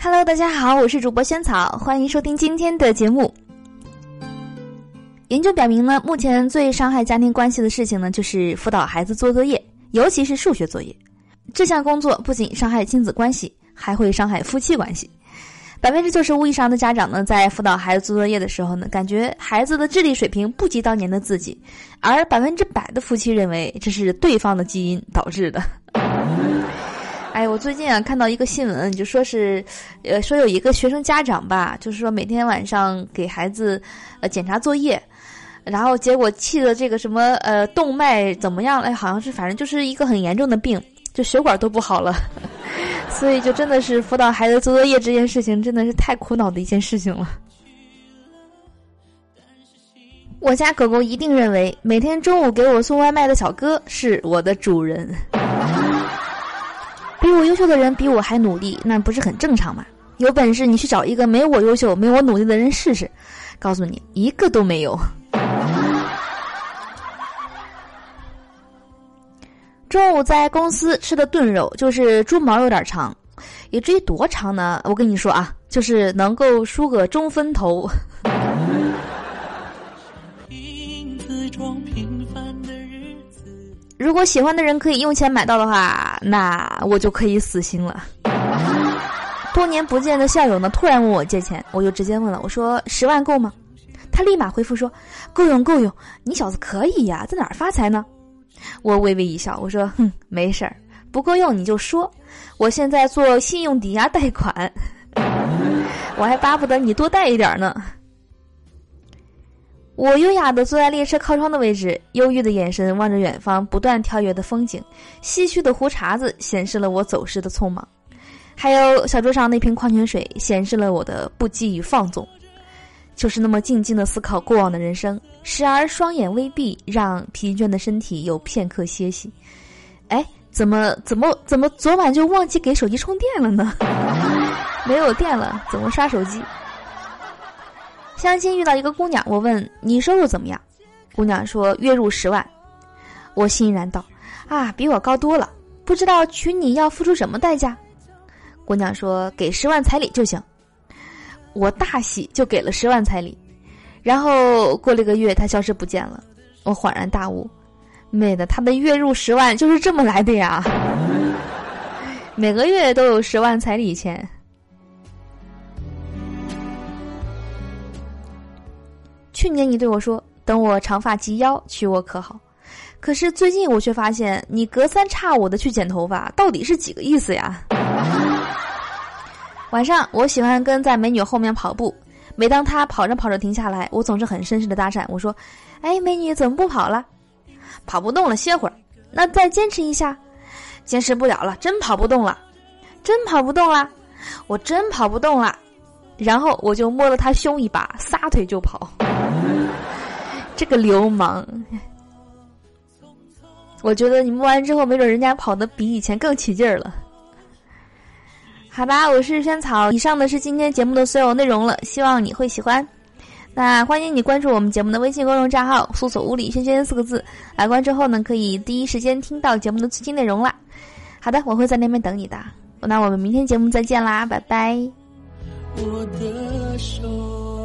Hello，大家好，我是主播萱草，欢迎收听今天的节目。研究表明呢，目前最伤害家庭关系的事情呢，就是辅导孩子做作业，尤其是数学作业。这项工作不仅伤害亲子关系，还会伤害夫妻关系。百分之九十五以上的家长呢，在辅导孩子做作业的时候呢，感觉孩子的智力水平不及当年的自己，而百分之百的夫妻认为这是对方的基因导致的。哎，我最近啊看到一个新闻，就说是，呃，说有一个学生家长吧，就是说每天晚上给孩子，呃，检查作业，然后结果气的这个什么呃动脉怎么样？哎，好像是反正就是一个很严重的病，就血管都不好了，所以就真的是辅导孩子做作业这件事情真的是太苦恼的一件事情了。我家狗狗一定认为每天中午给我送外卖的小哥是我的主人。比我优秀的人比我还努力，那不是很正常吗？有本事你去找一个没我优秀、没我努力的人试试，告诉你一个都没有。中午在公司吃的炖肉，就是猪毛有点长，以至于多长呢？我跟你说啊，就是能够梳个中分头。如果喜欢的人可以用钱买到的话，那我就可以死心了。多年不见的校友呢，突然问我借钱，我就直接问了，我说十万够吗？他立马回复说够用够用，你小子可以呀，在哪儿发财呢？我微微一笑，我说哼，没事儿，不够用你就说，我现在做信用抵押贷款，我还巴不得你多贷一点呢。我优雅的坐在列车靠窗的位置，忧郁的眼神望着远方不断跳跃的风景，唏嘘的胡茬子显示了我走失的匆忙，还有小桌上那瓶矿泉水显示了我的不羁与放纵，就是那么静静的思考过往的人生，时而双眼微闭，让疲倦的身体有片刻歇息。哎，怎么怎么怎么昨晚就忘记给手机充电了呢？没有电了，怎么刷手机？相亲遇到一个姑娘，我问你收入怎么样？姑娘说月入十万。我欣然道：“啊，比我高多了。不知道娶你要付出什么代价？”姑娘说：“给十万彩礼就行。”我大喜，就给了十万彩礼。然后过了一个月，他消失不见了。我恍然大悟，妹的，他的月入十万就是这么来的呀！每个月都有十万彩礼钱。去年你对我说：“等我长发及腰娶我可好？”可是最近我却发现你隔三差五的去剪头发，到底是几个意思呀？晚上我喜欢跟在美女后面跑步，每当她跑着跑着停下来，我总是很绅士的搭讪我说：“哎，美女怎么不跑了？跑不动了，歇会儿。那再坚持一下，坚持不了了，真跑不动了，真跑不动了，我真跑不动了。”然后我就摸了他胸一把，撒腿就跑。这个流氓！我觉得你摸完之后，没准人家跑的比以前更起劲儿了。好吧，我是萱草。以上的是今天节目的所有内容了，希望你会喜欢。那欢迎你关注我们节目的微信公众账号，搜索“物理萱萱”四个字，来关之后呢，可以第一时间听到节目的最新内容啦。好的，我会在那边等你的。那我们明天节目再见啦，拜拜。我的手。